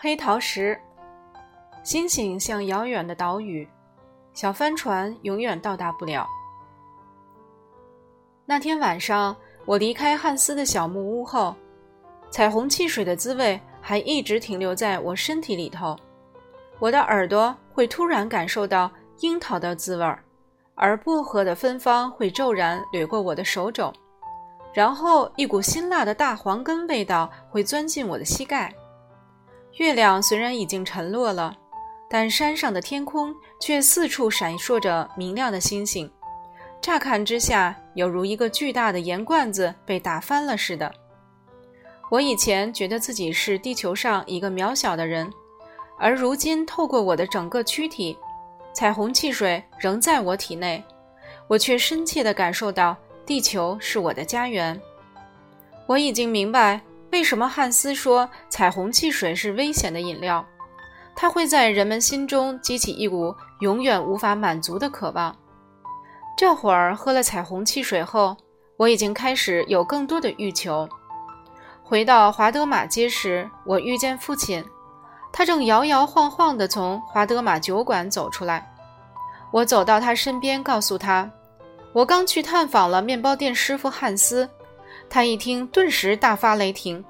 黑桃石，星星像遥远的岛屿，小帆船永远到达不了。那天晚上，我离开汉斯的小木屋后，彩虹汽水的滋味还一直停留在我身体里头。我的耳朵会突然感受到樱桃的滋味儿，而薄荷的芬芳会骤然掠过我的手肘，然后一股辛辣的大黄根味道会钻进我的膝盖。月亮虽然已经沉落了，但山上的天空却四处闪烁着明亮的星星，乍看之下犹如一个巨大的盐罐子被打翻了似的。我以前觉得自己是地球上一个渺小的人，而如今透过我的整个躯体，彩虹汽水仍在我体内，我却深切地感受到地球是我的家园。我已经明白。为什么汉斯说彩虹汽水是危险的饮料？它会在人们心中激起一股永远无法满足的渴望。这会儿喝了彩虹汽水后，我已经开始有更多的欲求。回到华德玛街时，我遇见父亲，他正摇摇晃晃地从华德玛酒馆走出来。我走到他身边，告诉他，我刚去探访了面包店师傅汉斯。他一听，顿时大发雷霆，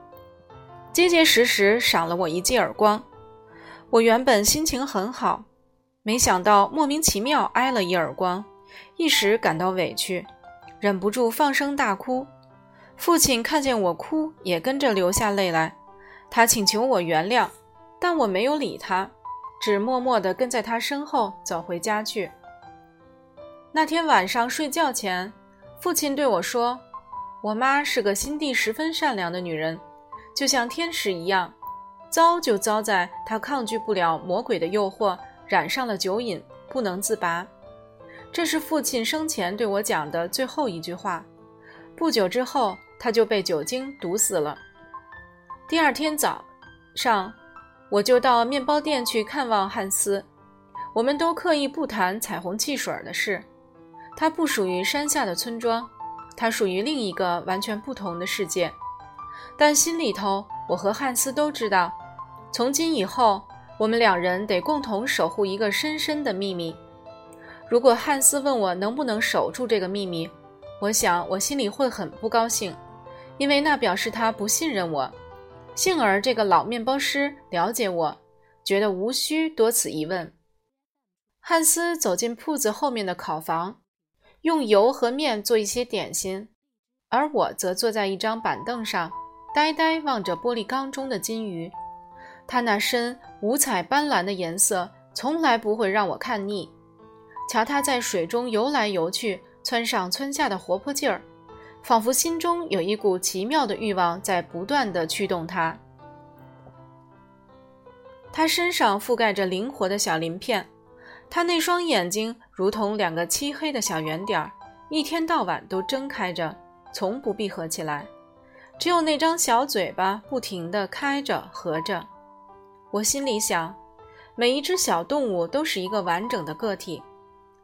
结结实实赏了我一记耳光。我原本心情很好，没想到莫名其妙挨了一耳光，一时感到委屈，忍不住放声大哭。父亲看见我哭，也跟着流下泪来。他请求我原谅，但我没有理他，只默默地跟在他身后走回家去。那天晚上睡觉前，父亲对我说。我妈是个心地十分善良的女人，就像天使一样。糟就糟在她抗拒不了魔鬼的诱惑，染上了酒瘾，不能自拔。这是父亲生前对我讲的最后一句话。不久之后，他就被酒精毒死了。第二天早上，我就到面包店去看望汉斯。我们都刻意不谈彩虹汽水的事。它不属于山下的村庄。它属于另一个完全不同的世界，但心里头，我和汉斯都知道，从今以后，我们两人得共同守护一个深深的秘密。如果汉斯问我能不能守住这个秘密，我想我心里会很不高兴，因为那表示他不信任我。幸而这个老面包师了解我，觉得无需多此一问。汉斯走进铺子后面的烤房。用油和面做一些点心，而我则坐在一张板凳上，呆呆望着玻璃缸中的金鱼。它那身五彩斑斓的颜色从来不会让我看腻。瞧它在水中游来游去，窜上蹿下的活泼劲儿，仿佛心中有一股奇妙的欲望在不断地驱动它。它身上覆盖着灵活的小鳞片。他那双眼睛如同两个漆黑的小圆点儿，一天到晚都睁开着，从不闭合起来。只有那张小嘴巴不停地开着合着。我心里想，每一只小动物都是一个完整的个体，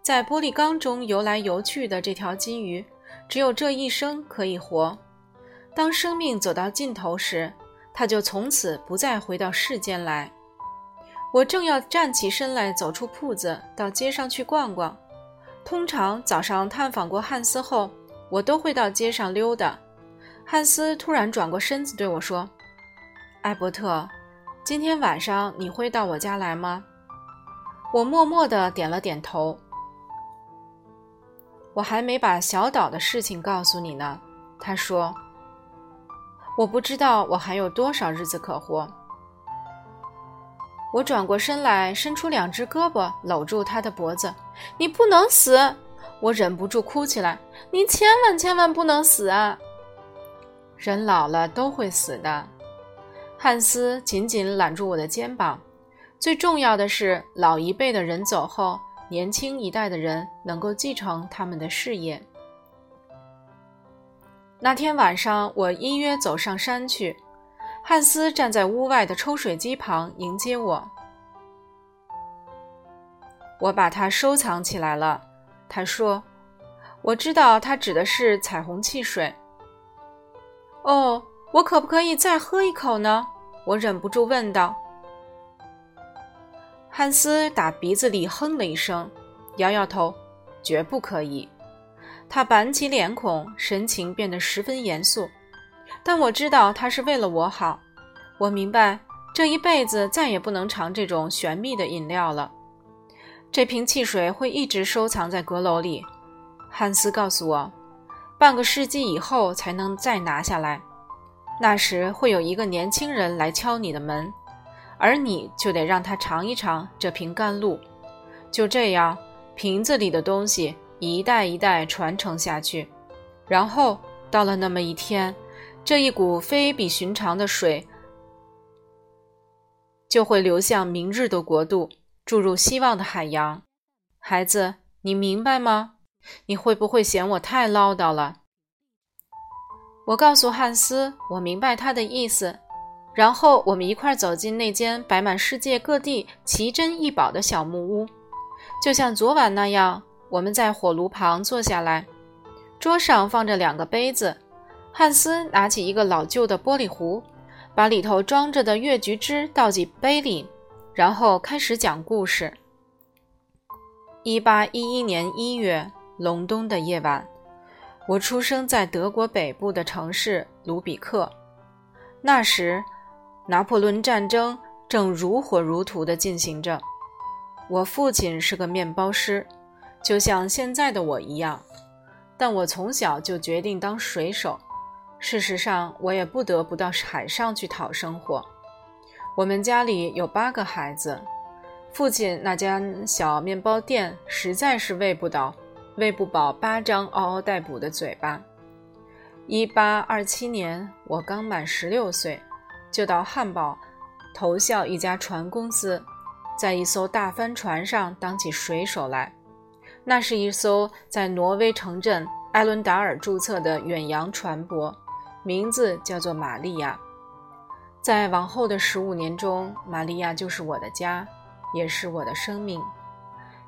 在玻璃缸中游来游去的这条金鱼，只有这一生可以活。当生命走到尽头时，它就从此不再回到世间来。我正要站起身来，走出铺子，到街上去逛逛。通常早上探访过汉斯后，我都会到街上溜达。汉斯突然转过身子对我说：“艾伯特，今天晚上你会到我家来吗？”我默默地点了点头。我还没把小岛的事情告诉你呢，他说：“我不知道我还有多少日子可活。”我转过身来，伸出两只胳膊搂住他的脖子。“你不能死！”我忍不住哭起来。“你千万千万不能死啊！”人老了都会死的。汉斯紧紧揽住我的肩膀。最重要的是，老一辈的人走后，年轻一代的人能够继承他们的事业。那天晚上，我依约走上山去。汉斯站在屋外的抽水机旁迎接我，我把它收藏起来了。他说：“我知道它指的是彩虹汽水。”哦，我可不可以再喝一口呢？我忍不住问道。汉斯打鼻子里哼了一声，摇摇头，绝不可以。他板起脸孔，神情变得十分严肃。但我知道他是为了我好。我明白这一辈子再也不能尝这种玄秘的饮料了。这瓶汽水会一直收藏在阁楼里。汉斯告诉我，半个世纪以后才能再拿下来。那时会有一个年轻人来敲你的门，而你就得让他尝一尝这瓶甘露。就这样，瓶子里的东西一代一代传承下去。然后到了那么一天，这一股非比寻常的水就会流向明日的国度。注入希望的海洋，孩子，你明白吗？你会不会嫌我太唠叨了？我告诉汉斯，我明白他的意思。然后我们一块走进那间摆满世界各地奇珍异宝的小木屋，就像昨晚那样。我们在火炉旁坐下来，桌上放着两个杯子。汉斯拿起一个老旧的玻璃壶，把里头装着的月菊汁倒进杯里。然后开始讲故事。一八一一年一月，隆冬的夜晚，我出生在德国北部的城市卢比克。那时，拿破仑战争正如火如荼地进行着。我父亲是个面包师，就像现在的我一样，但我从小就决定当水手。事实上，我也不得不到海上去讨生活。我们家里有八个孩子，父亲那家小面包店实在是喂不倒，喂不饱八张嗷嗷待哺的嘴巴。一八二七年，我刚满十六岁，就到汉堡投效一家船公司，在一艘大帆船上当起水手来。那是一艘在挪威城镇埃伦达尔注册的远洋船舶，名字叫做玛利亚。在往后的十五年中，玛利亚就是我的家，也是我的生命。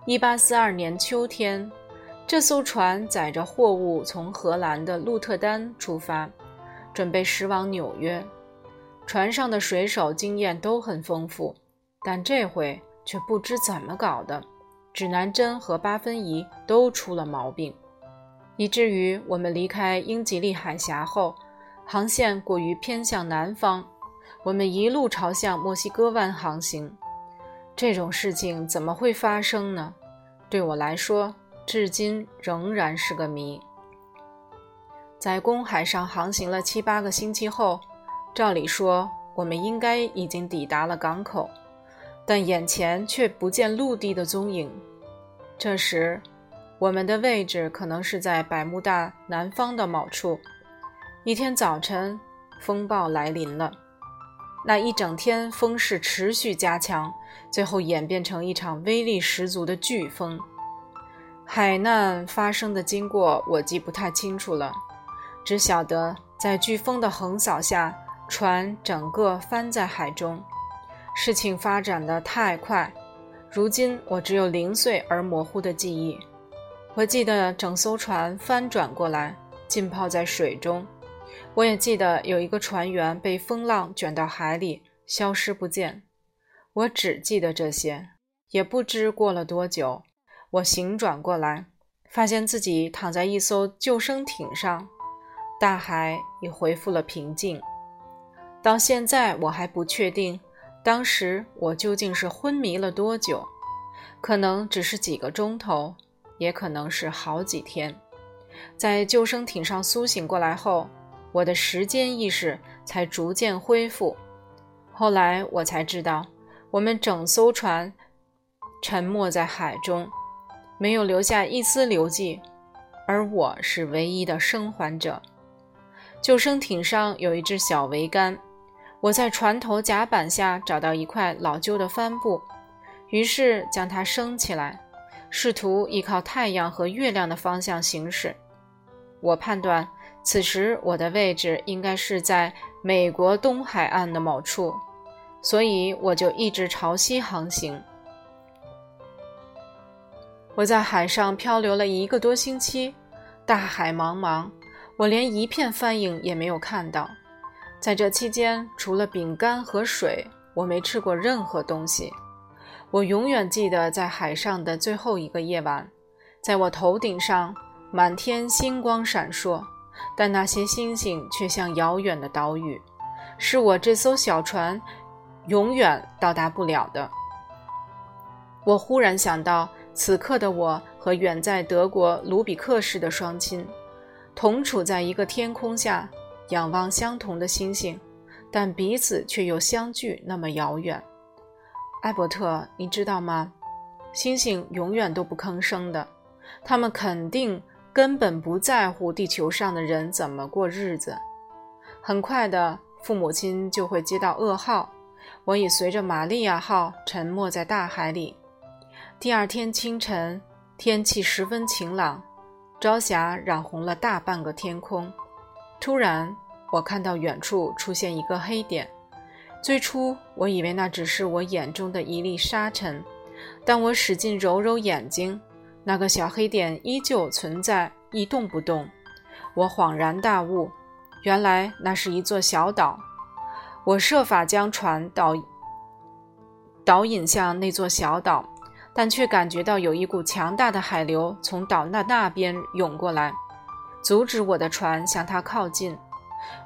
一八四二年秋天，这艘船载着货物从荷兰的鹿特丹出发，准备驶往纽约。船上的水手经验都很丰富，但这回却不知怎么搞的，指南针和八分仪都出了毛病，以至于我们离开英吉利海峡后，航线过于偏向南方。我们一路朝向墨西哥湾航行，这种事情怎么会发生呢？对我来说，至今仍然是个谜。在公海上航行了七八个星期后，照理说我们应该已经抵达了港口，但眼前却不见陆地的踪影。这时，我们的位置可能是在百慕大南方的某处。一天早晨，风暴来临了。那一整天风势持续加强，最后演变成一场威力十足的飓风。海难发生的经过我记不太清楚了，只晓得在飓风的横扫下，船整个翻在海中。事情发展的太快，如今我只有零碎而模糊的记忆。我记得整艘船翻转过来，浸泡在水中。我也记得有一个船员被风浪卷到海里，消失不见。我只记得这些，也不知过了多久，我醒转过来，发现自己躺在一艘救生艇上，大海已恢复了平静。到现在，我还不确定当时我究竟是昏迷了多久，可能只是几个钟头，也可能是好几天。在救生艇上苏醒过来后。我的时间意识才逐渐恢复。后来我才知道，我们整艘船沉没在海中，没有留下一丝留迹，而我是唯一的生还者。救生艇上有一只小桅杆，我在船头甲板下找到一块老旧的帆布，于是将它升起来，试图依靠太阳和月亮的方向行驶。我判断。此时我的位置应该是在美国东海岸的某处，所以我就一直朝西航行。我在海上漂流了一个多星期，大海茫茫，我连一片帆影也没有看到。在这期间，除了饼干和水，我没吃过任何东西。我永远记得在海上的最后一个夜晚，在我头顶上，满天星光闪烁，但那些星星却像遥远的岛屿，是我这艘小船永远到达不了的。我忽然想到，此刻的我和远在德国卢比克市的双亲，同处在一个天空下，仰望相同的星星，但彼此却又相距那么遥远。艾伯特，你知道吗？星星永远都不吭声的，他们肯定根本不在乎地球上的人怎么过日子。很快的，父母亲就会接到噩耗，我已随着玛利亚号沉没在大海里。第二天清晨，天气十分晴朗，朝霞染红了大半个天空。突然，我看到远处出现一个黑点。最初我以为那只是我眼中的一粒沙尘，但我使劲揉揉眼睛，那个小黑点依旧存在，一动不动。我恍然大悟，原来那是一座小岛。我设法将船导导引向那座小岛，但却感觉到有一股强大的海流从岛那那边涌过来，阻止我的船向它靠近。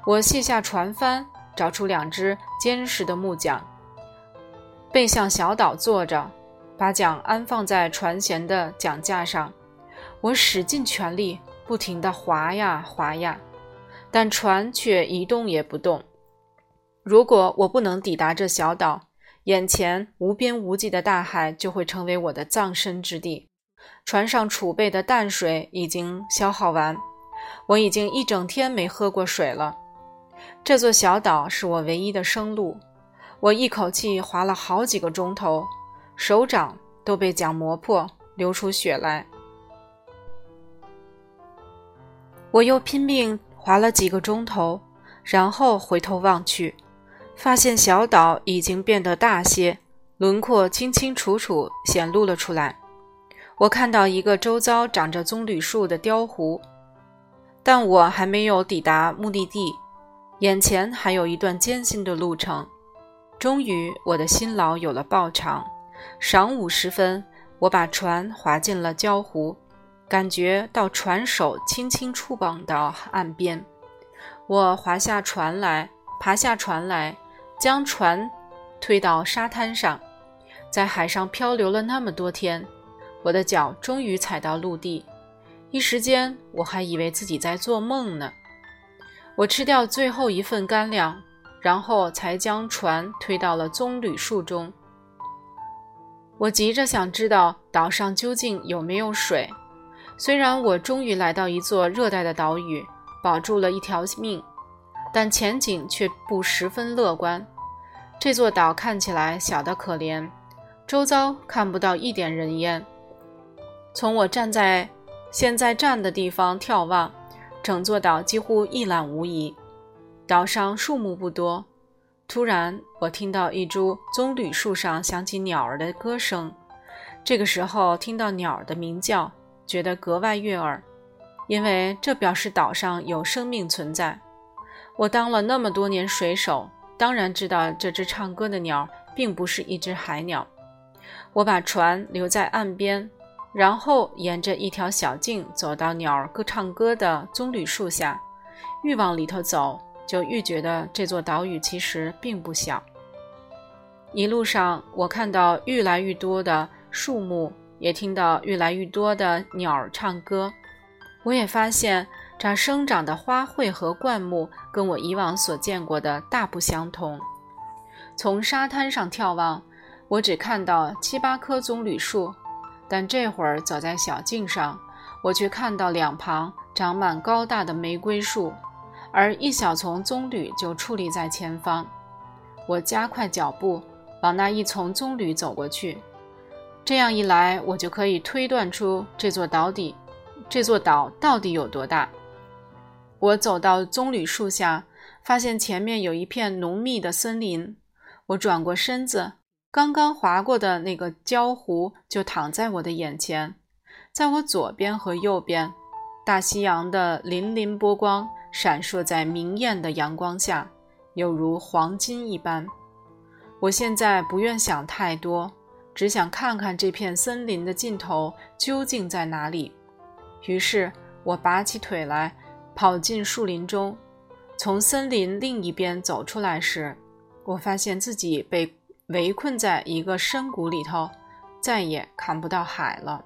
我卸下船帆。找出两只坚实的木桨，背向小岛坐着，把桨安放在船舷的桨架上。我使尽全力，不停地划呀划呀，但船却一动也不动。如果我不能抵达这小岛，眼前无边无际的大海就会成为我的葬身之地。船上储备的淡水已经消耗完，我已经一整天没喝过水了。这座小岛是我唯一的生路，我一口气划了好几个钟头，手掌都被桨磨破，流出血来。我又拼命划了几个钟头，然后回头望去，发现小岛已经变得大些，轮廓清清楚楚显露了出来。我看到一个周遭长着棕榈树的雕湖，但我还没有抵达目的地。眼前还有一段艰辛的路程，终于我的辛劳有了报偿。晌午时分，我把船划进了礁湖，感觉到船手轻轻触碰到岸边。我划下船来，爬下船来，将船推到沙滩上。在海上漂流了那么多天，我的脚终于踩到陆地。一时间，我还以为自己在做梦呢。我吃掉最后一份干粮，然后才将船推到了棕榈树中。我急着想知道岛上究竟有没有水。虽然我终于来到一座热带的岛屿，保住了一条命，但前景却不十分乐观。这座岛看起来小得可怜，周遭看不到一点人烟。从我站在现在站的地方眺望。整座岛几乎一览无遗，岛上树木不多。突然，我听到一株棕榈树上响起鸟儿的歌声。这个时候听到鸟儿的鸣叫，觉得格外悦耳，因为这表示岛上有生命存在。我当了那么多年水手，当然知道这只唱歌的鸟并不是一只海鸟。我把船留在岸边。然后沿着一条小径走到鸟儿歌唱歌的棕榈树下，欲往里头走，就愈觉得这座岛屿其实并不小。一路上，我看到愈来愈多的树木，也听到愈来愈多的鸟儿唱歌。我也发现这生长的花卉和灌木跟我以往所见过的大不相同。从沙滩上眺望，我只看到七八棵棕榈树。但这会儿走在小径上，我却看到两旁长满高大的玫瑰树，而一小丛棕榈就矗立在前方。我加快脚步往那一丛棕榈走过去，这样一来，我就可以推断出这座岛底，这座岛到底有多大。我走到棕榈树下，发现前面有一片浓密的森林。我转过身子。刚刚划过的那个礁湖就躺在我的眼前，在我左边和右边，大西洋的粼粼波光闪烁在明艳的阳光下，犹如黄金一般。我现在不愿想太多，只想看看这片森林的尽头究竟在哪里。于是我拔起腿来，跑进树林中。从森林另一边走出来时，我发现自己被围困在一个深谷里头，再也看不到海了。